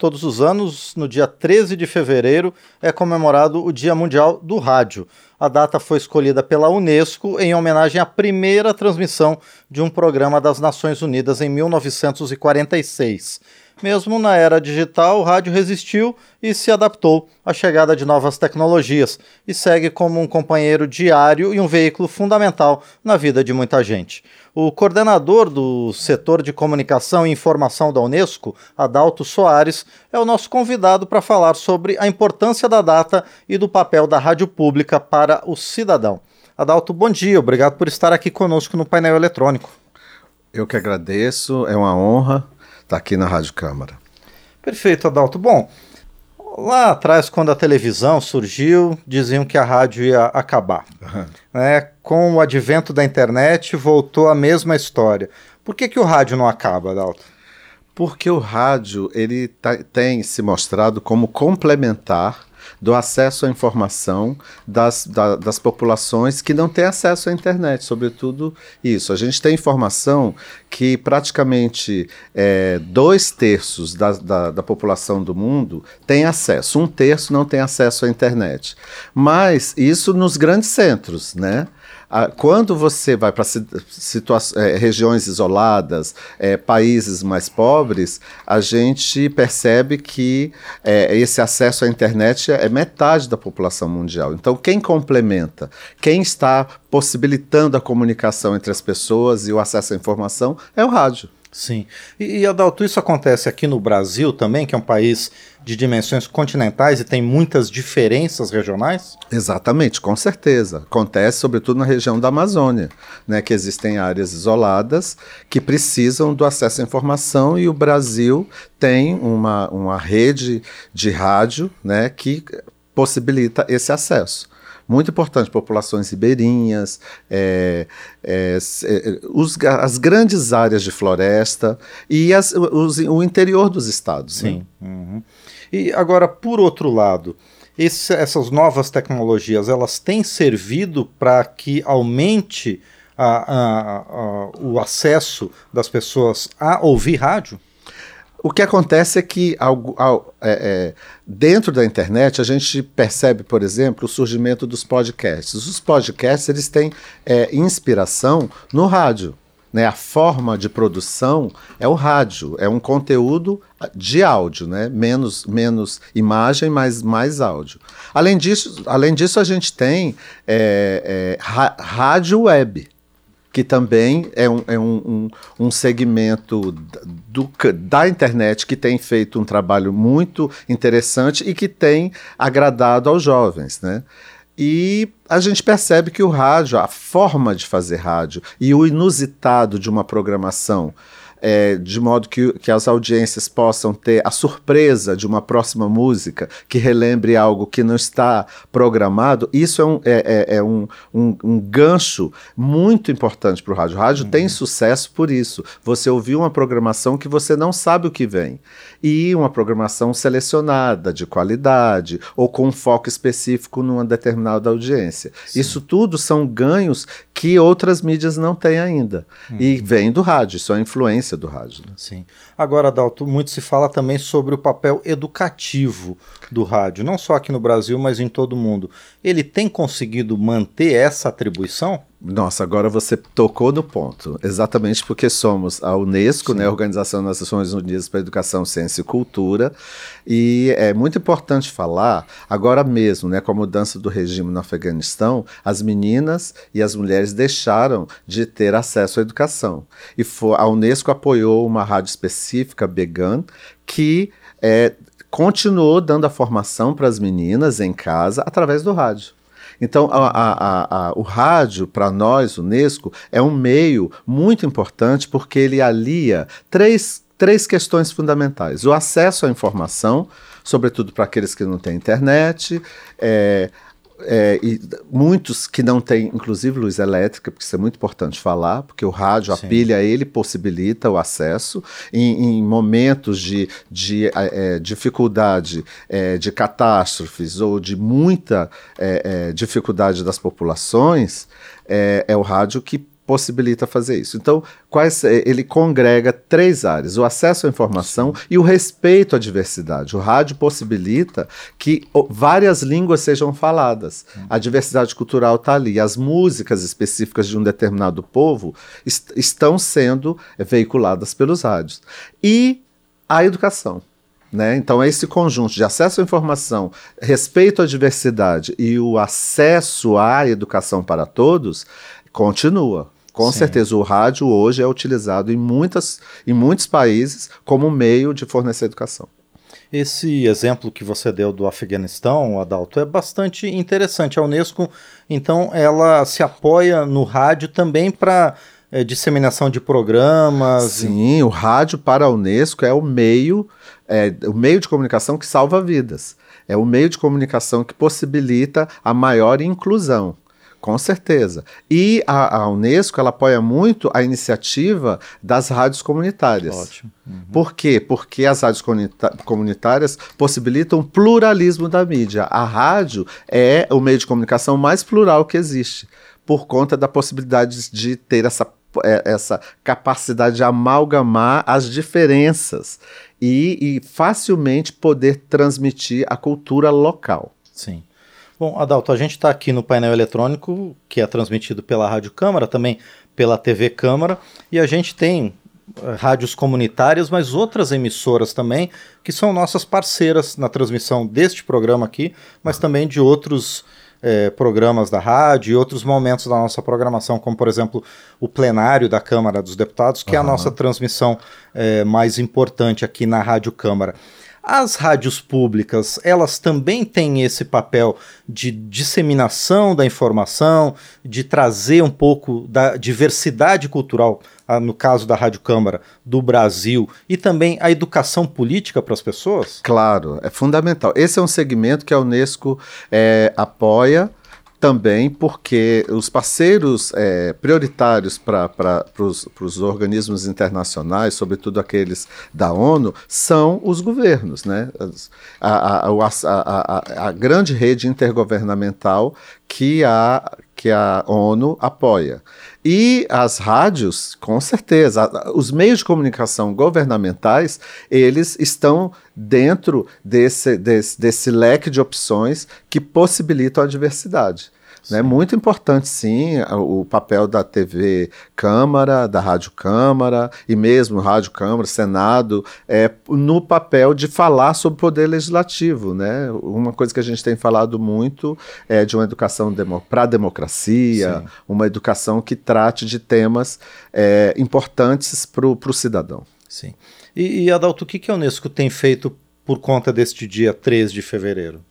todos os anos, no dia 13 de fevereiro, é comemorado o Dia Mundial do Rádio. A data foi escolhida pela Unesco em homenagem à primeira transmissão de um programa das Nações Unidas em 1946. Mesmo na era digital, o rádio resistiu e se adaptou à chegada de novas tecnologias e segue como um companheiro diário e um veículo fundamental na vida de muita gente. O coordenador do setor de comunicação e informação da Unesco, Adalto Soares, é o nosso convidado para falar sobre a importância da data e do papel da rádio pública para o cidadão. Adalto, bom dia, obrigado por estar aqui conosco no painel eletrônico. Eu que agradeço, é uma honra Está aqui na Rádio Câmara. Perfeito, Adalto. Bom, lá atrás, quando a televisão surgiu, diziam que a rádio ia acabar. Uhum. Né? Com o advento da internet, voltou a mesma história. Por que, que o rádio não acaba, Adalto? Porque o rádio ele tá, tem se mostrado como complementar do acesso à informação das, da, das populações que não têm acesso à internet, sobretudo isso. A gente tem informação que praticamente é, dois terços da, da, da, população do mundo tem acesso, um terço não tem acesso à internet. Mas isso nos grandes centros, né? Quando você vai para é, regiões isoladas, é, países mais pobres, a gente percebe que é, esse acesso à internet é metade da população mundial. Então, quem complementa, quem está possibilitando a comunicação entre as pessoas e o acesso à informação é o rádio. Sim. E, e, Adalto, isso acontece aqui no Brasil também, que é um país de dimensões continentais e tem muitas diferenças regionais? Exatamente, com certeza. Acontece sobretudo na região da Amazônia, né, que existem áreas isoladas que precisam do acesso à informação e o Brasil tem uma, uma rede de rádio né, que possibilita esse acesso muito importante, populações ribeirinhas, é, é, é, os, as grandes áreas de floresta e as, os, o interior dos estados. Né? Sim. Né? Uhum. E agora, por outro lado, esse, essas novas tecnologias, elas têm servido para que aumente a, a, a, o acesso das pessoas a ouvir rádio? O que acontece é que ao, é, é, dentro da internet a gente percebe, por exemplo, o surgimento dos podcasts. Os podcasts eles têm é, inspiração no rádio. Né? A forma de produção é o rádio, é um conteúdo de áudio, né? menos, menos imagem, mas mais áudio. Além disso, além disso a gente tem é, é, rádio web que também é um, é um, um, um segmento do, da internet que tem feito um trabalho muito interessante e que tem agradado aos jovens, né? E a gente percebe que o rádio, a forma de fazer rádio e o inusitado de uma programação é, de modo que, que as audiências possam ter a surpresa de uma próxima música que relembre algo que não está programado, isso é um, é, é, é um, um, um, gancho muito importante para o rádio. O rádio uhum. tem sucesso por isso. Você ouviu uma programação que você não sabe o que vem. E uma programação selecionada, de qualidade, ou com um foco específico numa determinada audiência. Sim. Isso tudo são ganhos que outras mídias não têm ainda. Uhum. E vem do rádio, isso é a do rádio. Né? Sim. Agora, Adalto, muito se fala também sobre o papel educativo do rádio, não só aqui no Brasil, mas em todo o mundo. Ele tem conseguido manter essa atribuição? Nossa, agora você tocou no ponto. Exatamente porque somos a Unesco, né, a Organização das Nações Unidas para a Educação, Ciência e Cultura, e é muito importante falar, agora mesmo, né, com a mudança do regime no Afeganistão, as meninas e as mulheres deixaram de ter acesso à educação. E for, a Unesco apoiou uma rádio específica, Began, que é, continuou dando a formação para as meninas em casa através do rádio. Então, a, a, a, o rádio, para nós, Unesco, é um meio muito importante porque ele alia três, três questões fundamentais: o acesso à informação, sobretudo para aqueles que não têm internet, é, é, e muitos que não têm, inclusive, luz elétrica, porque isso é muito importante falar, porque o rádio, Sim. a pilha, ele possibilita o acesso em, em momentos de, de é, é dificuldade, é, de catástrofes ou de muita é, é, dificuldade das populações, é, o rádio que possibilita fazer isso. Então, quais, é, ele congrega três áreas: o acesso à informação e o respeito à diversidade. O rádio possibilita que várias línguas sejam faladas. A diversidade cultural está ali. As músicas específicas de um determinado povo est estão sendo veiculadas pelos rádios. E a educação. Né? Então, é esse conjunto de acesso à informação, respeito à diversidade e o acesso à educação para todos continua. Com Sim. certeza, o rádio hoje é utilizado em, muitas, em muitos países como meio de fornecer educação. Esse exemplo que você deu do Afeganistão, Adalto, é bastante interessante. A Unesco, então, ela se apoia no rádio também para é, disseminação de programas. Sim, o rádio para a Unesco é o meio é o meio de comunicação que salva vidas. É o meio de comunicação que possibilita a maior inclusão. Com certeza. E a, a, Unesco ela apoia muito a iniciativa das rádios comunitárias. Ótimo. Uhum. Por quê? Porque as rádios comunitárias possibilitam pluralismo da mídia. A rádio é o meio de comunicação mais plural que existe, por conta da possibilidade de ter essa, é, essa capacidade de amalgamar as diferenças e, e facilmente poder transmitir a cultura local. Sim. Bom, Adalto, a gente está aqui no painel eletrônico, que é transmitido pela Rádio Câmara, também pela TV Câmara, e a gente tem uh, rádios comunitárias, mas outras emissoras também, que são nossas parceiras na transmissão deste programa aqui, mas também de outros é, programas da rádio e outros momentos da nossa programação, como por exemplo o plenário da Câmara dos Deputados, que uhum. é a nossa transmissão é, mais importante aqui na Rádio Câmara. As rádios públicas, elas também têm esse papel de disseminação da informação, de trazer um pouco da diversidade cultural, ah, no caso da Rádio Câmara, do Brasil, e também a educação política para as pessoas? Claro, é fundamental. Esse é um segmento que a Unesco é, apoia também porque os parceiros é, prioritários para os organismos internacionais, sobretudo aqueles da ONU, são os governos. Né? A, a, a, a grande rede intergovernamental que a, que a ONU apoia. E as rádios, com certeza, os meios de comunicação governamentais, eles estão dentro desse, desse, desse leque de opções que possibilitam a diversidade. Né? Muito importante, sim, o papel da TV Câmara, da Rádio Câmara e mesmo Rádio Câmara, Senado, é, no papel de falar sobre o poder legislativo. Né? Uma coisa que a gente tem falado muito é de uma educação demo, para a democracia, sim. uma educação que trate de temas é, importantes para o cidadão. Sim. E, e Adalto, o que, que a Unesco tem feito por conta deste dia 3 de fevereiro?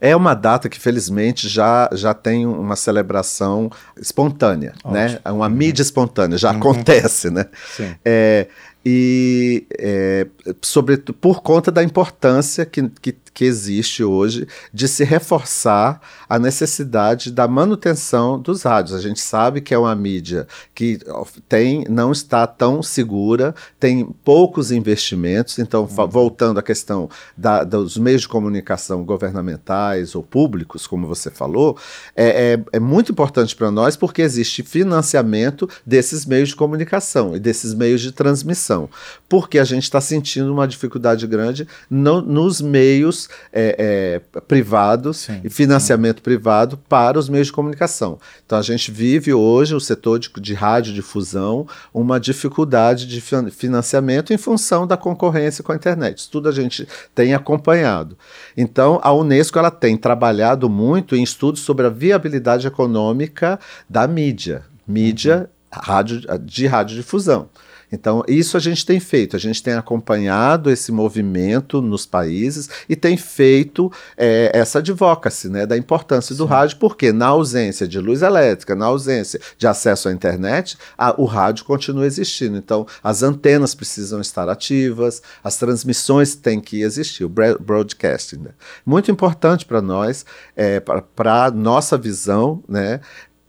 É uma data que, felizmente, já, já tem uma celebração espontânea, Ótimo. né? Uma uhum. mídia espontânea, já uhum. acontece, né? Sim. É, e é, sobretudo por conta da importância que, que, que, existe hoje de se reforçar a necessidade da manutenção dos rádios. A gente sabe que é uma mídia que tem, não está tão segura, tem poucos investimentos, então, uhum. voltando à questão da, dos meios de comunicação governamentais ou públicos, como você falou, é, é, é muito importante para nós porque existe financiamento desses meios de comunicação e desses meios de transmissão porque a gente está sentindo uma dificuldade grande no, nos meios é, é, privados e financiamento sim. privado para os meios de comunicação. Então a gente vive hoje, o setor de, de radiodifusão, uma dificuldade de financiamento em função da concorrência com a internet. Isso tudo a gente tem acompanhado. Então a Unesco ela tem trabalhado muito em estudos sobre a viabilidade econômica da mídia. Mídia uhum. rádio, de radiodifusão. Então, isso a gente tem feito, a gente tem acompanhado esse movimento nos países e tem feito é, essa advocacy né, da importância do rádio, porque na ausência de luz elétrica, na ausência de acesso à internet, a, o rádio continua existindo. Então, as antenas precisam estar ativas, as transmissões têm que existir, o broadcasting. Né? Muito importante para nós, é, para a nossa visão, né,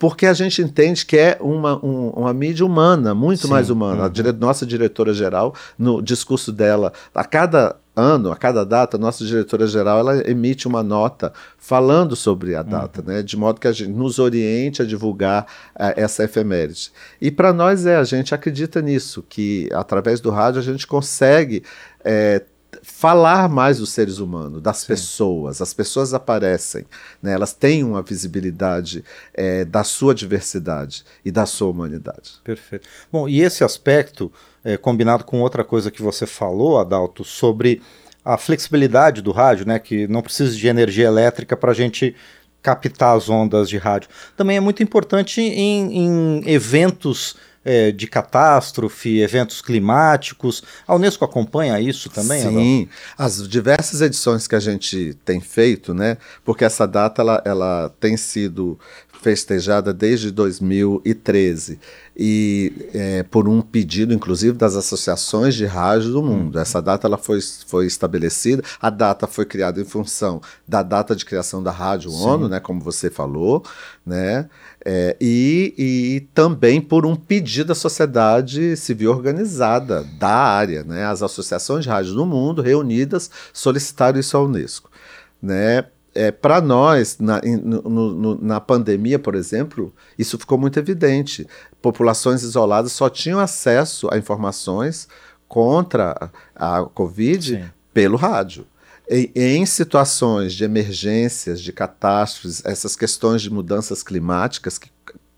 porque a gente entende que é uma, um, uma mídia humana, muito Sim. mais humana. Uhum. A dire nossa diretora-geral, no discurso dela, a cada ano, a cada data, a nossa diretora-geral ela emite uma nota falando sobre a data, uhum. né, de modo que a gente nos oriente a divulgar uh, essa efeméride. E para nós é, a gente acredita nisso, que através do rádio a gente consegue é, falar mais dos seres humanos, das Sim. pessoas. As pessoas aparecem, né? elas têm uma visibilidade é, da sua diversidade e da sua humanidade. Perfeito. Bom, e esse aspecto, é, combinado com outra coisa que você falou, Adalto, sobre a flexibilidade do rádio, né, que não precisa de energia elétrica para a gente captar as ondas de rádio, também é muito importante em, em eventos é, de catástrofe, eventos climáticos. A Unesco acompanha isso também? Sim, as diversas edições que a gente tem feito, né? Porque essa data ela, ela tem sido festejada desde 2013 e é, por um pedido, inclusive, das associações de rádio do mundo. Uhum. Essa data ela foi, foi estabelecida, a data foi criada em função da data de criação da Rádio Sim. ONU, né, como você falou, né, é, e, e também por um pedido da sociedade civil organizada da área. Né, as associações de rádio do mundo reunidas solicitaram isso à Unesco. Né, é, para nós, na, no, no, na pandemia, por exemplo, isso ficou muito evidente. Populações isoladas só tinham acesso a informações contra a Covid Sim. pelo rádio. E, em situações de emergências, de catástrofes, essas questões de mudanças climáticas que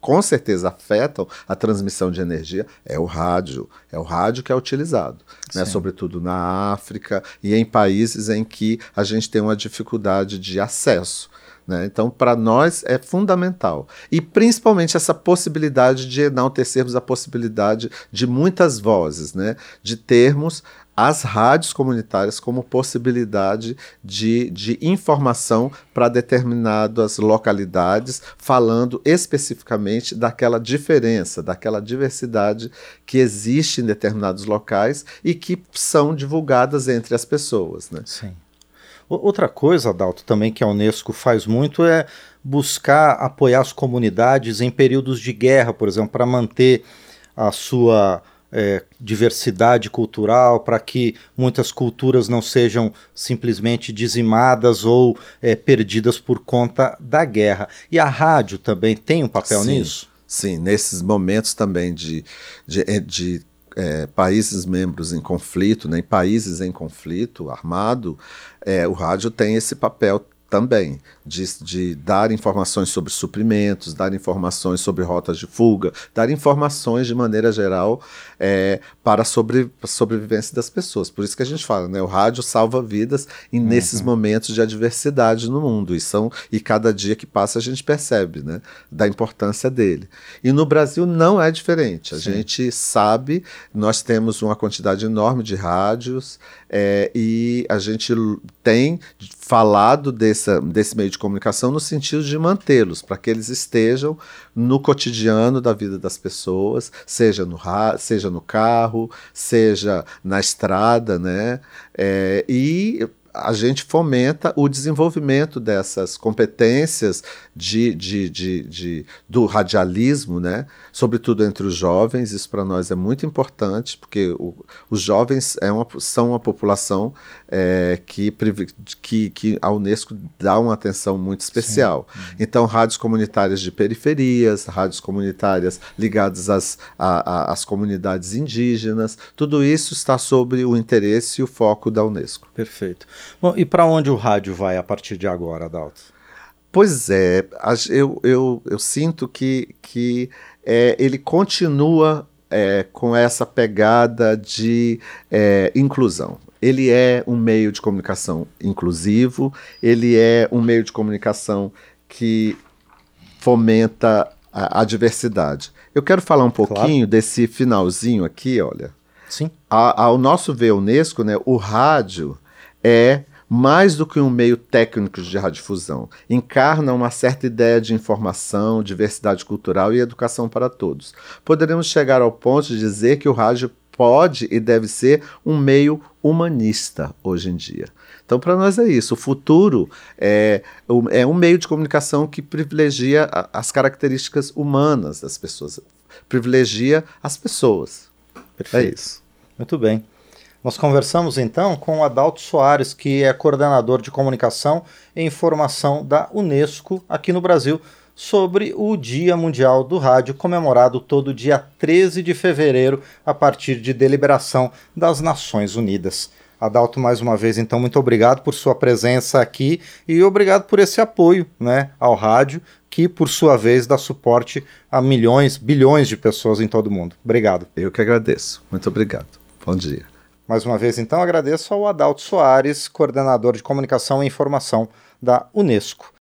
com certeza afetam a transmissão de energia é o rádio. É o rádio que é utilizado, né? sobretudo na África e em países em que a gente tem uma dificuldade de acesso. Né? Então, para nós é fundamental. E principalmente essa possibilidade de enaltecermos a possibilidade de muitas vozes, né? de termos as rádios comunitárias como possibilidade de, de informação para determinadas localidades, falando especificamente daquela diferença, daquela diversidade que existe em determinados locais e que são divulgadas entre as pessoas. Né? Sim. Outra coisa, Adalto, também que a Unesco faz muito é buscar apoiar as comunidades em períodos de guerra, por exemplo, para manter a sua é, diversidade cultural, para que muitas culturas não sejam simplesmente dizimadas ou é, perdidas por conta da guerra. E a rádio também tem um papel sim, nisso? Sim, nesses momentos também de, de, é, de é, países membros em conflito, né, em países em conflito armado, é, o rádio tem esse papel também, de, de, dar informações sobre suprimentos, dar informações sobre rotas de fuga, dar informações de maneira geral é, para a sobre, sobrevivência das pessoas. Por isso que a gente fala, né? O rádio salva vidas e uhum. nesses momentos de adversidade no mundo. E, são, e cada dia que passa a gente percebe né, da importância dele. E no Brasil não é diferente. A Sim. gente sabe, nós temos uma quantidade enorme de rádios é, e a gente tem falado desse, desse meio de comunicação no sentido de mantê-los, para que eles estejam no cotidiano da vida das pessoas, seja no, seja no carro, seja na estrada, né? É, e a gente fomenta o desenvolvimento dessas competências de, de, de, de, do radialismo, né? sobretudo entre os jovens. Isso para nós é muito importante, porque o, os jovens é uma, são uma população é, que, que, que a Unesco dá uma atenção muito especial. Sim. Então, rádios comunitárias de periferias, rádios comunitárias ligadas às, a, às comunidades indígenas, tudo isso está sob o interesse e o foco da Unesco. Perfeito. Bom, e para onde o rádio vai a partir de agora, Adalto? Pois é, eu, eu, eu sinto que, que é, ele continua é, com essa pegada de é, inclusão. Ele é um meio de comunicação inclusivo, ele é um meio de comunicação que fomenta a, a diversidade. Eu quero falar um pouquinho claro. desse finalzinho aqui, olha. Sim. A, ao nosso ver Unesco, né, o rádio é mais do que um meio técnico de radiodifusão, encarna uma certa ideia de informação, diversidade cultural e educação para todos. Poderemos chegar ao ponto de dizer que o rádio pode e deve ser um meio humanista hoje em dia. Então, para nós é isso. O futuro é, é um meio de comunicação que privilegia as características humanas das pessoas, privilegia as pessoas. Perfeito. É isso. Muito bem. Nós conversamos então com o Adalto Soares, que é coordenador de comunicação e informação da Unesco aqui no Brasil, sobre o Dia Mundial do Rádio, comemorado todo dia 13 de fevereiro, a partir de deliberação das Nações Unidas. Adalto, mais uma vez, então, muito obrigado por sua presença aqui e obrigado por esse apoio né, ao rádio, que, por sua vez, dá suporte a milhões, bilhões de pessoas em todo o mundo. Obrigado. Eu que agradeço. Muito obrigado. Bom dia. Mais uma vez, então, agradeço ao Adalto Soares, coordenador de comunicação e informação da Unesco.